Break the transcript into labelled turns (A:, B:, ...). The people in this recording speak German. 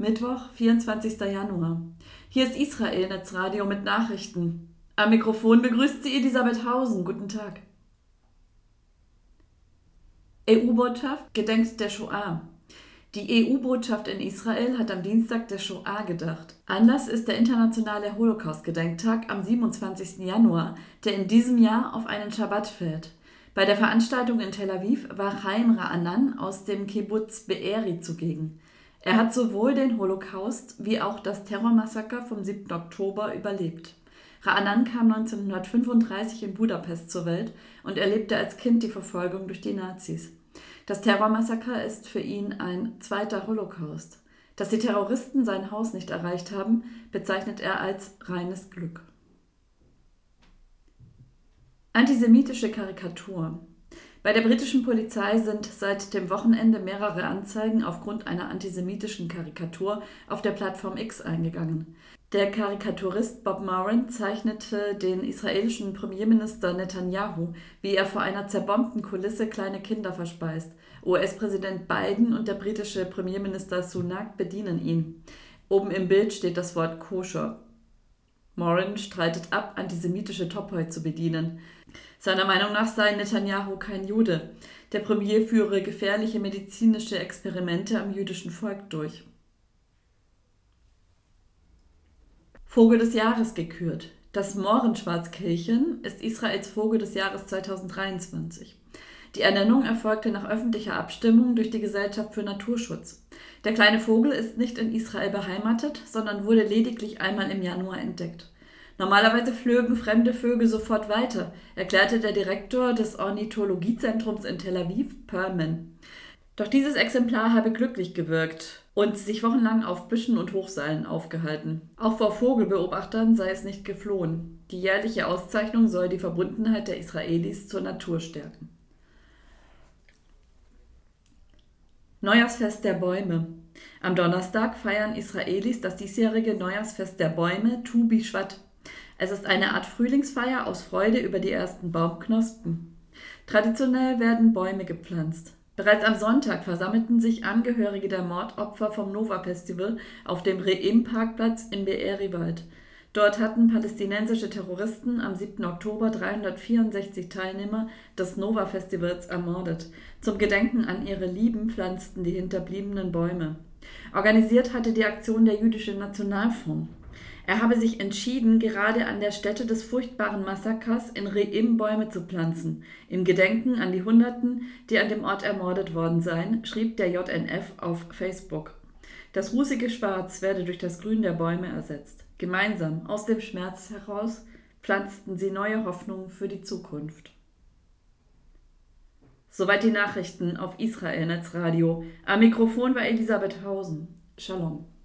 A: Mittwoch, 24. Januar. Hier ist Israel Netzradio mit Nachrichten. Am Mikrofon begrüßt sie Elisabeth Hausen. Guten Tag. EU-Botschaft gedenkt der Shoah. Die EU-Botschaft in Israel hat am Dienstag der Shoah gedacht. Anlass ist der internationale Holocaust-Gedenktag am 27. Januar, der in diesem Jahr auf einen Schabbat fällt. Bei der Veranstaltung in Tel Aviv war Chaim Ra'anan aus dem Kibbutz Be'eri zugegen. Er hat sowohl den Holocaust wie auch das Terrormassaker vom 7. Oktober überlebt. Ra'anan kam 1935 in Budapest zur Welt und erlebte als Kind die Verfolgung durch die Nazis. Das Terrormassaker ist für ihn ein zweiter Holocaust. Dass die Terroristen sein Haus nicht erreicht haben, bezeichnet er als reines Glück. Antisemitische Karikatur. Bei der britischen Polizei sind seit dem Wochenende mehrere Anzeigen aufgrund einer antisemitischen Karikatur auf der Plattform X eingegangen. Der Karikaturist Bob Moran zeichnete den israelischen Premierminister Netanyahu, wie er vor einer zerbombten Kulisse kleine Kinder verspeist. US-Präsident Biden und der britische Premierminister Sunak bedienen ihn. Oben im Bild steht das Wort koscher. Moran streitet ab, antisemitische Topoi zu bedienen. Seiner Meinung nach sei Netanyahu kein Jude. Der Premier führe gefährliche medizinische Experimente am jüdischen Volk durch. Vogel des Jahres gekürt. Das Mohrenschwarzkehlchen ist Israels Vogel des Jahres 2023. Die Ernennung erfolgte nach öffentlicher Abstimmung durch die Gesellschaft für Naturschutz. Der kleine Vogel ist nicht in Israel beheimatet, sondern wurde lediglich einmal im Januar entdeckt. Normalerweise flögen fremde Vögel sofort weiter, erklärte der Direktor des Ornithologiezentrums in Tel Aviv, Perman. Doch dieses Exemplar habe glücklich gewirkt und sich wochenlang auf Büschen und Hochseilen aufgehalten. Auch vor Vogelbeobachtern sei es nicht geflohen. Die jährliche Auszeichnung soll die Verbundenheit der Israelis zur Natur stärken. Neujahrsfest der Bäume. Am Donnerstag feiern Israelis das diesjährige Neujahrsfest der Bäume Tu Bishvat es ist eine Art Frühlingsfeier aus Freude über die ersten Baumknospen. Traditionell werden Bäume gepflanzt. Bereits am Sonntag versammelten sich Angehörige der Mordopfer vom Nova Festival auf dem Re'im-Parkplatz in Be'eri-Wald. Dort hatten palästinensische Terroristen am 7. Oktober 364 Teilnehmer des Nova Festivals ermordet. Zum Gedenken an ihre Lieben pflanzten die Hinterbliebenen Bäume. Organisiert hatte die Aktion der Jüdische Nationalfonds. Er habe sich entschieden, gerade an der Stätte des furchtbaren Massakers in Re'im Bäume zu pflanzen, im Gedenken an die Hunderten, die an dem Ort ermordet worden seien, schrieb der JNF auf Facebook. Das rußige Schwarz werde durch das Grün der Bäume ersetzt. Gemeinsam, aus dem Schmerz heraus, pflanzten sie neue Hoffnung für die Zukunft. Soweit die Nachrichten auf Israel Netzradio. Am Mikrofon war Elisabeth Hausen. Shalom.